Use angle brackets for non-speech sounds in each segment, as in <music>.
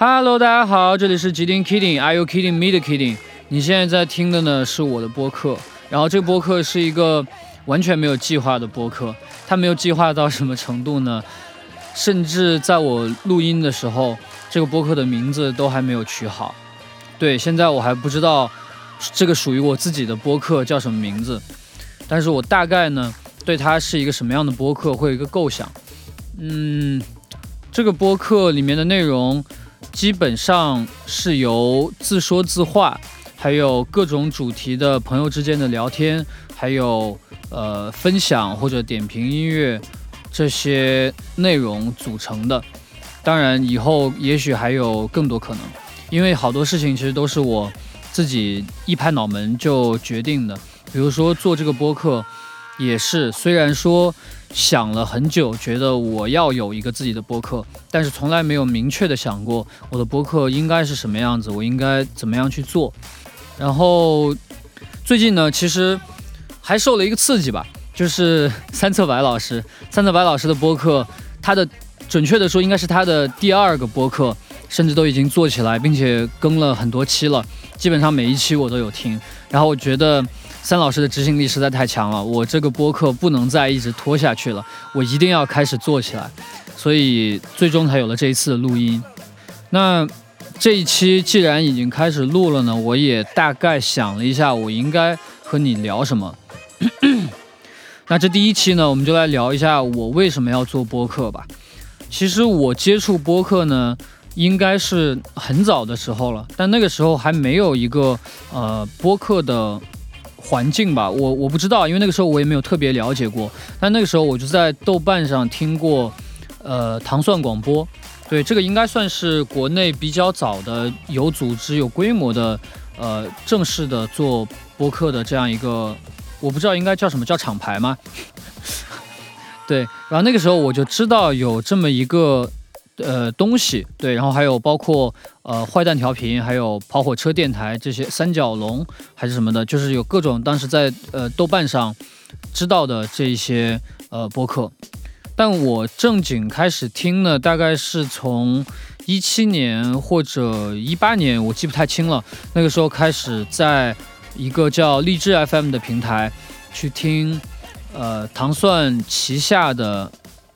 Hello，大家好，这里是吉丁 Kidding，Are you kidding me 的 Kidding？你现在在听的呢是我的播客，然后这个播客是一个完全没有计划的播客，它没有计划到什么程度呢？甚至在我录音的时候，这个播客的名字都还没有取好。对，现在我还不知道这个属于我自己的播客叫什么名字，但是我大概呢对它是一个什么样的播客会有一个构想。嗯，这个播客里面的内容。基本上是由自说自话，还有各种主题的朋友之间的聊天，还有呃分享或者点评音乐这些内容组成的。当然，以后也许还有更多可能，因为好多事情其实都是我自己一拍脑门就决定的。比如说做这个播客，也是虽然说。想了很久，觉得我要有一个自己的播客，但是从来没有明确的想过我的播客应该是什么样子，我应该怎么样去做。然后最近呢，其实还受了一个刺激吧，<laughs> 就是三策白老师，三策白老师的播客，他的准确的说应该是他的第二个播客，甚至都已经做起来，并且更了很多期了，基本上每一期我都有听。然后我觉得。三老师的执行力实在太强了，我这个播客不能再一直拖下去了，我一定要开始做起来，所以最终才有了这一次的录音。那这一期既然已经开始录了呢，我也大概想了一下，我应该和你聊什么。<coughs> 那这第一期呢，我们就来聊一下我为什么要做播客吧。其实我接触播客呢，应该是很早的时候了，但那个时候还没有一个呃播客的。环境吧，我我不知道，因为那个时候我也没有特别了解过。但那个时候我就在豆瓣上听过，呃，糖蒜广播，对，这个应该算是国内比较早的有组织、有规模的，呃，正式的做播客的这样一个，我不知道应该叫什么叫厂牌吗？<laughs> 对，然后那个时候我就知道有这么一个。呃，东西对，然后还有包括呃坏蛋调频，还有跑火车电台这些三角龙还是什么的，就是有各种当时在呃豆瓣上知道的这一些呃播客。但我正经开始听呢，大概是从一七年或者一八年，我记不太清了。那个时候开始在一个叫荔枝 FM 的平台去听呃糖蒜旗下的。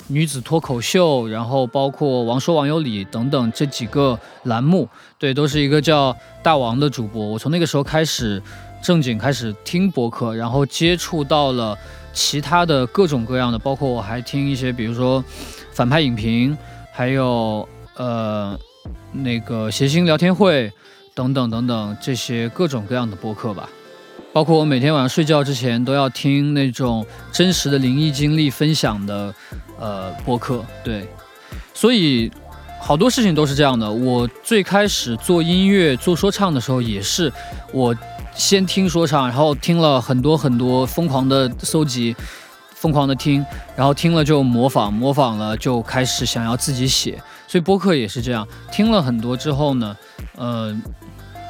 女子脱口秀，然后包括王说王有理等等这几个栏目，对，都是一个叫大王的主播。我从那个时候开始正经开始听播客，然后接触到了其他的各种各样的，包括我还听一些，比如说反派影评，还有呃那个谐星聊天会等等等等这些各种各样的播客吧。包括我每天晚上睡觉之前都要听那种真实的灵异经历分享的，呃，播客。对，所以好多事情都是这样的。我最开始做音乐、做说唱的时候，也是我先听说唱，然后听了很多很多，疯狂的搜集，疯狂的听，然后听了就模仿，模仿了就开始想要自己写。所以播客也是这样，听了很多之后呢，呃，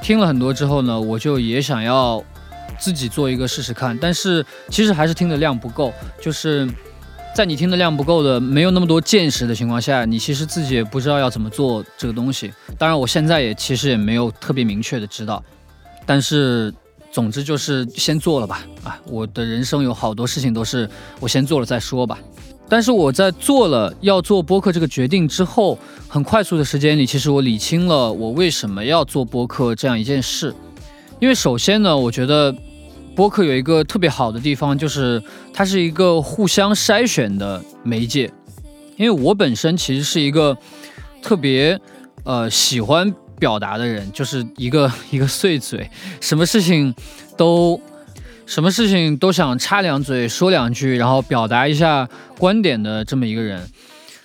听了很多之后呢，我就也想要。自己做一个试试看，但是其实还是听的量不够。就是在你听的量不够的、没有那么多见识的情况下，你其实自己也不知道要怎么做这个东西。当然，我现在也其实也没有特别明确的知道。但是，总之就是先做了吧。<laughs> 啊，我的人生有好多事情都是我先做了再说吧。但是我在做了要做播客这个决定之后，很快速的时间里，其实我理清了我为什么要做播客这样一件事。因为首先呢，我觉得。播客有一个特别好的地方，就是它是一个互相筛选的媒介。因为我本身其实是一个特别呃喜欢表达的人，就是一个 <laughs> 一个碎嘴，什么事情都什么事情都想插两嘴说两句，然后表达一下观点的这么一个人。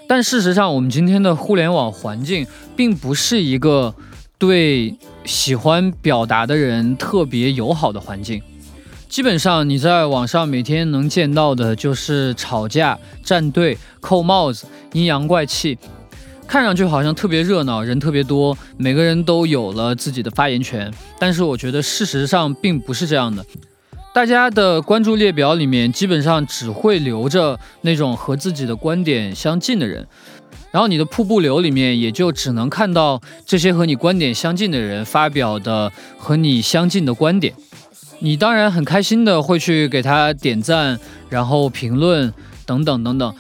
但事实上，我们今天的互联网环境并不是一个对喜欢表达的人特别友好的环境。基本上你在网上每天能见到的就是吵架、站队、扣帽子、阴阳怪气，看上去好像特别热闹，人特别多，每个人都有了自己的发言权。但是我觉得事实上并不是这样的，大家的关注列表里面基本上只会留着那种和自己的观点相近的人。然后你的瀑布流里面也就只能看到这些和你观点相近的人发表的和你相近的观点。你当然很开心的会去给他点赞，然后评论等等等等，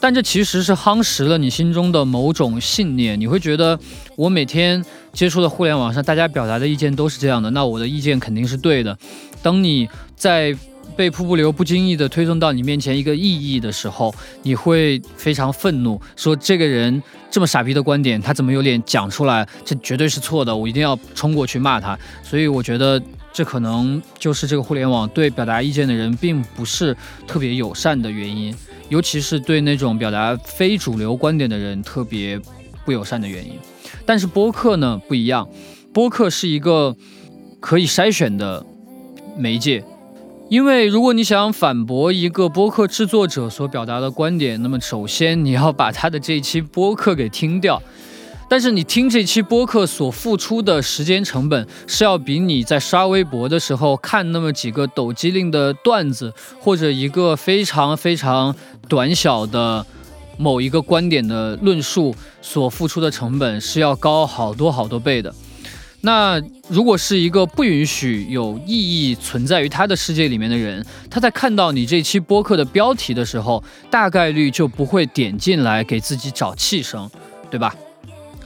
但这其实是夯实了你心中的某种信念。你会觉得，我每天接触的互联网上，大家表达的意见都是这样的，那我的意见肯定是对的。当你在被瀑布流不经意的推送到你面前一个意义的时候，你会非常愤怒，说这个人这么傻逼的观点，他怎么有脸讲出来？这绝对是错的，我一定要冲过去骂他。所以我觉得。这可能就是这个互联网对表达意见的人并不是特别友善的原因，尤其是对那种表达非主流观点的人特别不友善的原因。但是播客呢不一样，播客是一个可以筛选的媒介，因为如果你想反驳一个播客制作者所表达的观点，那么首先你要把他的这一期播客给听掉。但是你听这期播客所付出的时间成本，是要比你在刷微博的时候看那么几个抖机灵的段子，或者一个非常非常短小的某一个观点的论述所付出的成本是要高好多好多倍的。那如果是一个不允许有意义存在于他的世界里面的人，他在看到你这期播客的标题的时候，大概率就不会点进来给自己找气声，对吧？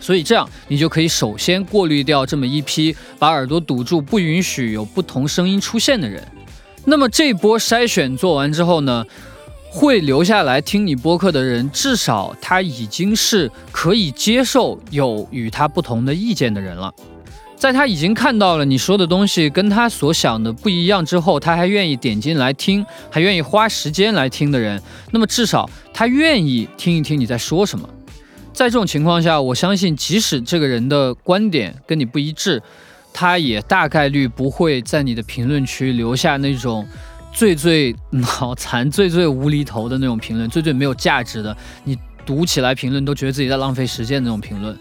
所以这样，你就可以首先过滤掉这么一批把耳朵堵住、不允许有不同声音出现的人。那么这波筛选做完之后呢，会留下来听你播客的人，至少他已经是可以接受有与他不同的意见的人了。在他已经看到了你说的东西跟他所想的不一样之后，他还愿意点进来听，还愿意花时间来听的人，那么至少他愿意听一听你在说什么。在这种情况下，我相信，即使这个人的观点跟你不一致，他也大概率不会在你的评论区留下那种最最脑残、最最无厘头的那种评论，最最没有价值的，你读起来评论都觉得自己在浪费时间的那种评论。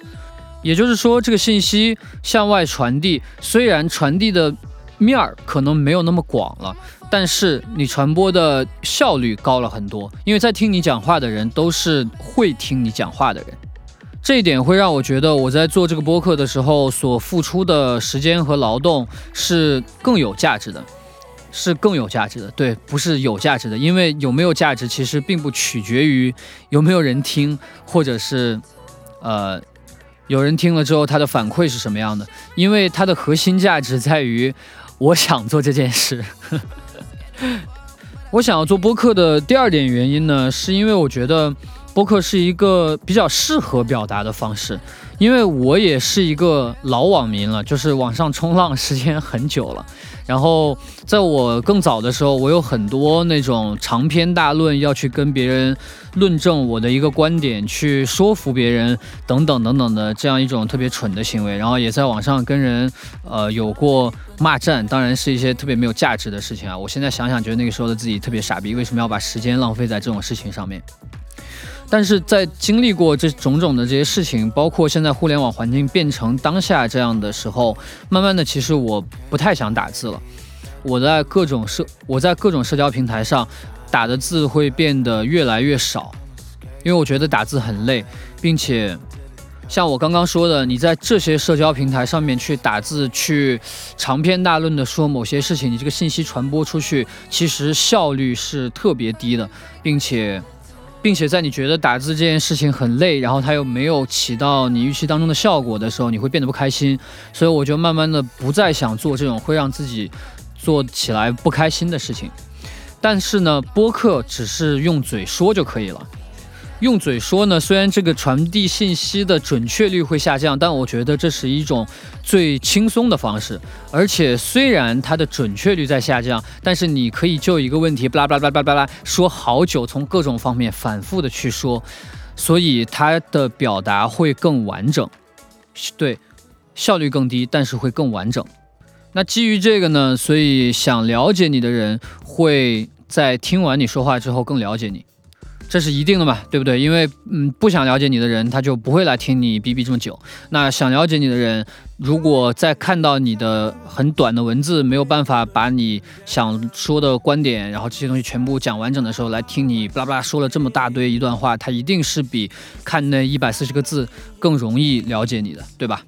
也就是说，这个信息向外传递，虽然传递的面儿可能没有那么广了，但是你传播的效率高了很多，因为在听你讲话的人都是会听你讲话的人。这一点会让我觉得，我在做这个播客的时候所付出的时间和劳动是更有价值的，是更有价值的。对，不是有价值的，因为有没有价值其实并不取决于有没有人听，或者是，呃，有人听了之后他的反馈是什么样的。因为它的核心价值在于，我想做这件事。<laughs> 我想要做播客的第二点原因呢，是因为我觉得。播客是一个比较适合表达的方式，因为我也是一个老网民了，就是网上冲浪时间很久了。然后在我更早的时候，我有很多那种长篇大论要去跟别人论证我的一个观点，去说服别人等等等等的这样一种特别蠢的行为。然后也在网上跟人呃有过骂战，当然是一些特别没有价值的事情啊。我现在想想，觉得那个时候的自己特别傻逼，为什么要把时间浪费在这种事情上面？但是在经历过这种种的这些事情，包括现在互联网环境变成当下这样的时候，慢慢的，其实我不太想打字了。我在各种社，我在各种社交平台上打的字会变得越来越少，因为我觉得打字很累，并且像我刚刚说的，你在这些社交平台上面去打字，去长篇大论的说某些事情，你这个信息传播出去，其实效率是特别低的，并且。并且在你觉得打字这件事情很累，然后它又没有起到你预期当中的效果的时候，你会变得不开心。所以我就慢慢的不再想做这种会让自己做起来不开心的事情。但是呢，播客只是用嘴说就可以了。用嘴说呢，虽然这个传递信息的准确率会下降，但我觉得这是一种最轻松的方式。而且虽然它的准确率在下降，但是你可以就一个问题，巴拉巴拉巴拉巴拉说好久，从各种方面反复的去说，所以它的表达会更完整。对，效率更低，但是会更完整。那基于这个呢，所以想了解你的人会在听完你说话之后更了解你。这是一定的嘛，对不对？因为嗯，不想了解你的人，他就不会来听你逼逼这么久。那想了解你的人，如果在看到你的很短的文字，没有办法把你想说的观点，然后这些东西全部讲完整的时候，来听你巴拉巴拉说了这么大堆一段话，他一定是比看那一百四十个字更容易了解你的，对吧？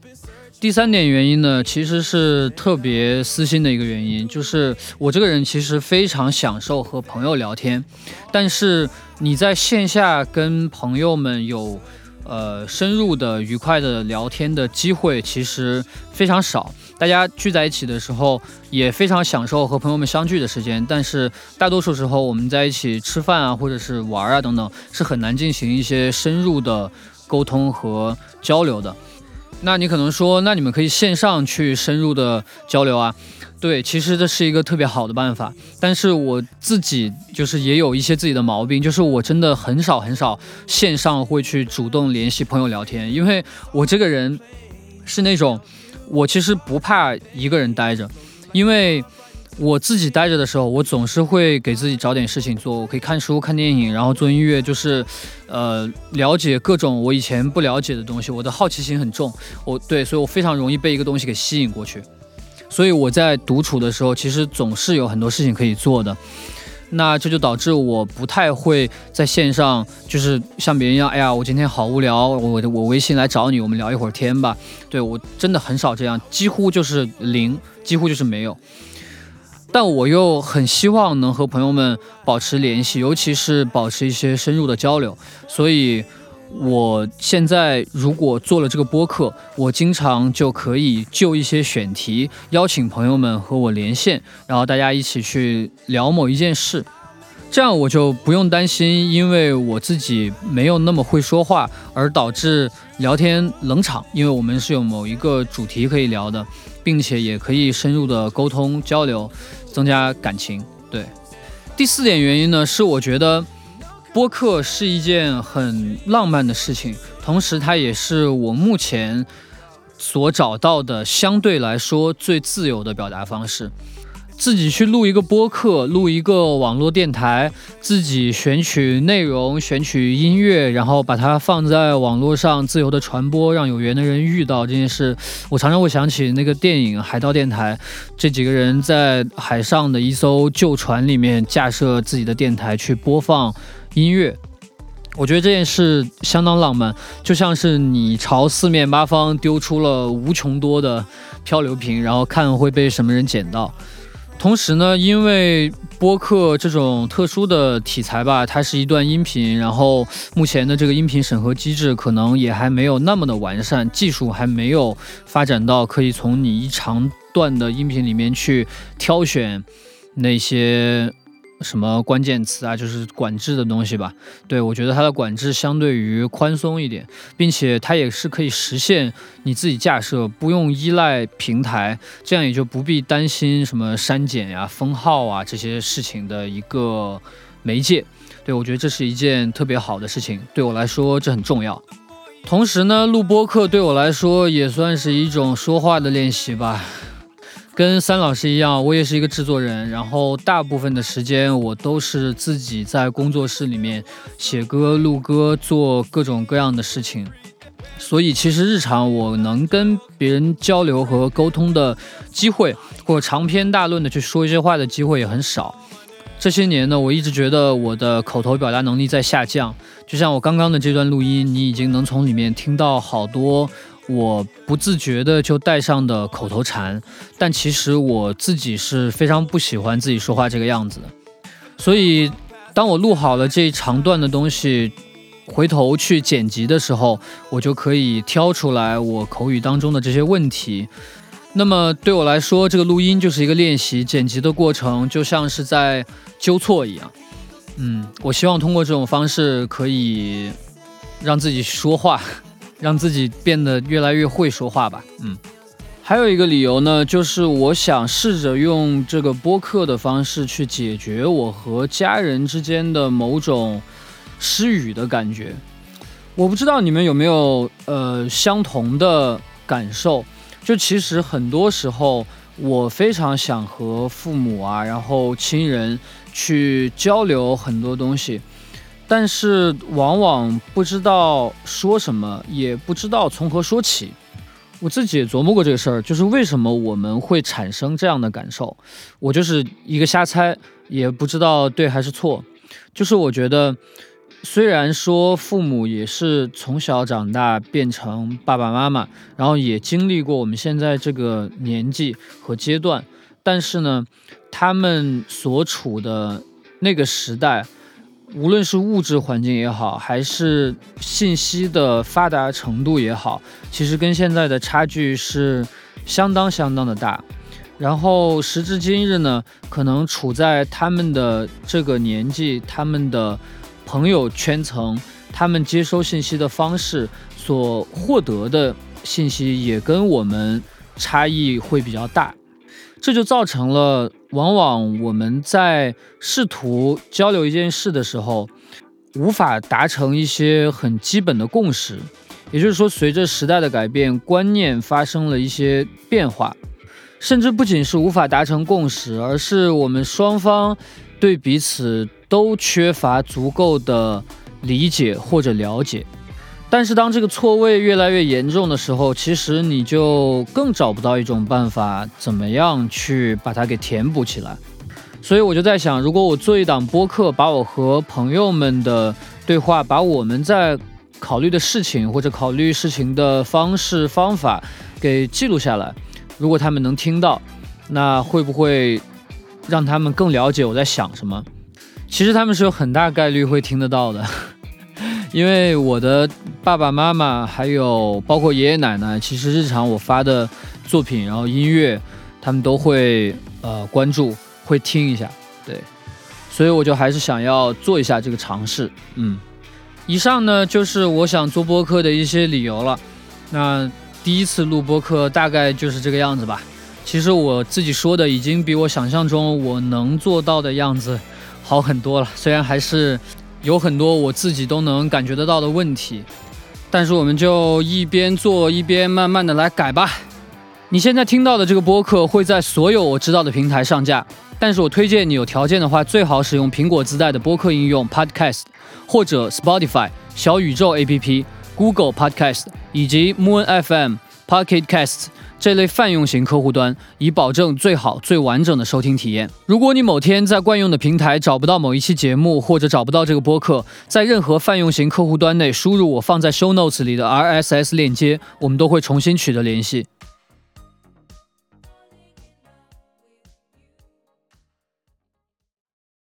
第三点原因呢，其实是特别私心的一个原因，就是我这个人其实非常享受和朋友聊天，但是你在线下跟朋友们有呃深入的、愉快的聊天的机会其实非常少。大家聚在一起的时候也非常享受和朋友们相聚的时间，但是大多数时候我们在一起吃饭啊，或者是玩啊等等，是很难进行一些深入的沟通和交流的。那你可能说，那你们可以线上去深入的交流啊？对，其实这是一个特别好的办法。但是我自己就是也有一些自己的毛病，就是我真的很少很少线上会去主动联系朋友聊天，因为我这个人是那种我其实不怕一个人待着，因为。我自己待着的时候，我总是会给自己找点事情做。我可以看书、看电影，然后做音乐，就是，呃，了解各种我以前不了解的东西。我的好奇心很重，我对，所以我非常容易被一个东西给吸引过去。所以我在独处的时候，其实总是有很多事情可以做的。那这就导致我不太会在线上，就是像别人一样，哎呀，我今天好无聊，我我微信来找你，我们聊一会儿天吧。对我真的很少这样，几乎就是零，几乎就是没有。但我又很希望能和朋友们保持联系，尤其是保持一些深入的交流。所以，我现在如果做了这个播客，我经常就可以就一些选题邀请朋友们和我连线，然后大家一起去聊某一件事。这样我就不用担心，因为我自己没有那么会说话，而导致聊天冷场。因为我们是有某一个主题可以聊的，并且也可以深入的沟通交流。增加感情，对。第四点原因呢，是我觉得播客是一件很浪漫的事情，同时它也是我目前所找到的相对来说最自由的表达方式。自己去录一个播客，录一个网络电台，自己选取内容，选取音乐，然后把它放在网络上自由的传播，让有缘的人遇到这件事。我常常会想起那个电影《海盗电台》，这几个人在海上的一艘旧船里面架设自己的电台去播放音乐。我觉得这件事相当浪漫，就像是你朝四面八方丢出了无穷多的漂流瓶，然后看会被什么人捡到。同时呢，因为播客这种特殊的题材吧，它是一段音频，然后目前的这个音频审核机制可能也还没有那么的完善，技术还没有发展到可以从你一长段的音频里面去挑选那些。什么关键词啊，就是管制的东西吧。对我觉得它的管制相对于宽松一点，并且它也是可以实现你自己架设，不用依赖平台，这样也就不必担心什么删减呀、封号啊这些事情的一个媒介。对我觉得这是一件特别好的事情，对我来说这很重要。同时呢，录播课对我来说也算是一种说话的练习吧。跟三老师一样，我也是一个制作人，然后大部分的时间我都是自己在工作室里面写歌、录歌、做各种各样的事情，所以其实日常我能跟别人交流和沟通的机会，或者长篇大论的去说一些话的机会也很少。这些年呢，我一直觉得我的口头表达能力在下降，就像我刚刚的这段录音，你已经能从里面听到好多。我不自觉的就带上的口头禅，但其实我自己是非常不喜欢自己说话这个样子的。所以，当我录好了这一长段的东西，回头去剪辑的时候，我就可以挑出来我口语当中的这些问题。那么对我来说，这个录音就是一个练习，剪辑的过程就像是在纠错一样。嗯，我希望通过这种方式可以让自己说话。<laughs> 让自己变得越来越会说话吧。嗯，还有一个理由呢，就是我想试着用这个播客的方式去解决我和家人之间的某种失语的感觉。我不知道你们有没有呃相同的感受？就其实很多时候，我非常想和父母啊，然后亲人去交流很多东西。但是往往不知道说什么，也不知道从何说起。我自己也琢磨过这个事儿，就是为什么我们会产生这样的感受。我就是一个瞎猜，也不知道对还是错。就是我觉得，虽然说父母也是从小长大变成爸爸妈妈，然后也经历过我们现在这个年纪和阶段，但是呢，他们所处的那个时代。无论是物质环境也好，还是信息的发达程度也好，其实跟现在的差距是相当相当的大。然后时至今日呢，可能处在他们的这个年纪，他们的朋友圈层，他们接收信息的方式，所获得的信息也跟我们差异会比较大。这就造成了，往往我们在试图交流一件事的时候，无法达成一些很基本的共识。也就是说，随着时代的改变，观念发生了一些变化，甚至不仅是无法达成共识，而是我们双方对彼此都缺乏足够的理解或者了解。但是当这个错位越来越严重的时候，其实你就更找不到一种办法，怎么样去把它给填补起来。所以我就在想，如果我做一档播客，把我和朋友们的对话，把我们在考虑的事情或者考虑事情的方式方法给记录下来，如果他们能听到，那会不会让他们更了解我在想什么？其实他们是有很大概率会听得到的。因为我的爸爸妈妈还有包括爷爷奶奶，其实日常我发的作品，然后音乐，他们都会呃关注，会听一下，对，所以我就还是想要做一下这个尝试，嗯，以上呢就是我想做播客的一些理由了。那第一次录播客大概就是这个样子吧。其实我自己说的已经比我想象中我能做到的样子好很多了，虽然还是。有很多我自己都能感觉得到的问题，但是我们就一边做一边慢慢的来改吧。你现在听到的这个播客会在所有我知道的平台上架，但是我推荐你有条件的话，最好使用苹果自带的播客应用 Podcast，或者 Spotify、小宇宙 APP、Google Podcast 以及 Moon FM、Pocket Casts。这类泛用型客户端，以保证最好、最完整的收听体验。如果你某天在惯用的平台找不到某一期节目，或者找不到这个播客，在任何泛用型客户端内输入我放在 Show Notes 里的 RSS 链接，我们都会重新取得联系。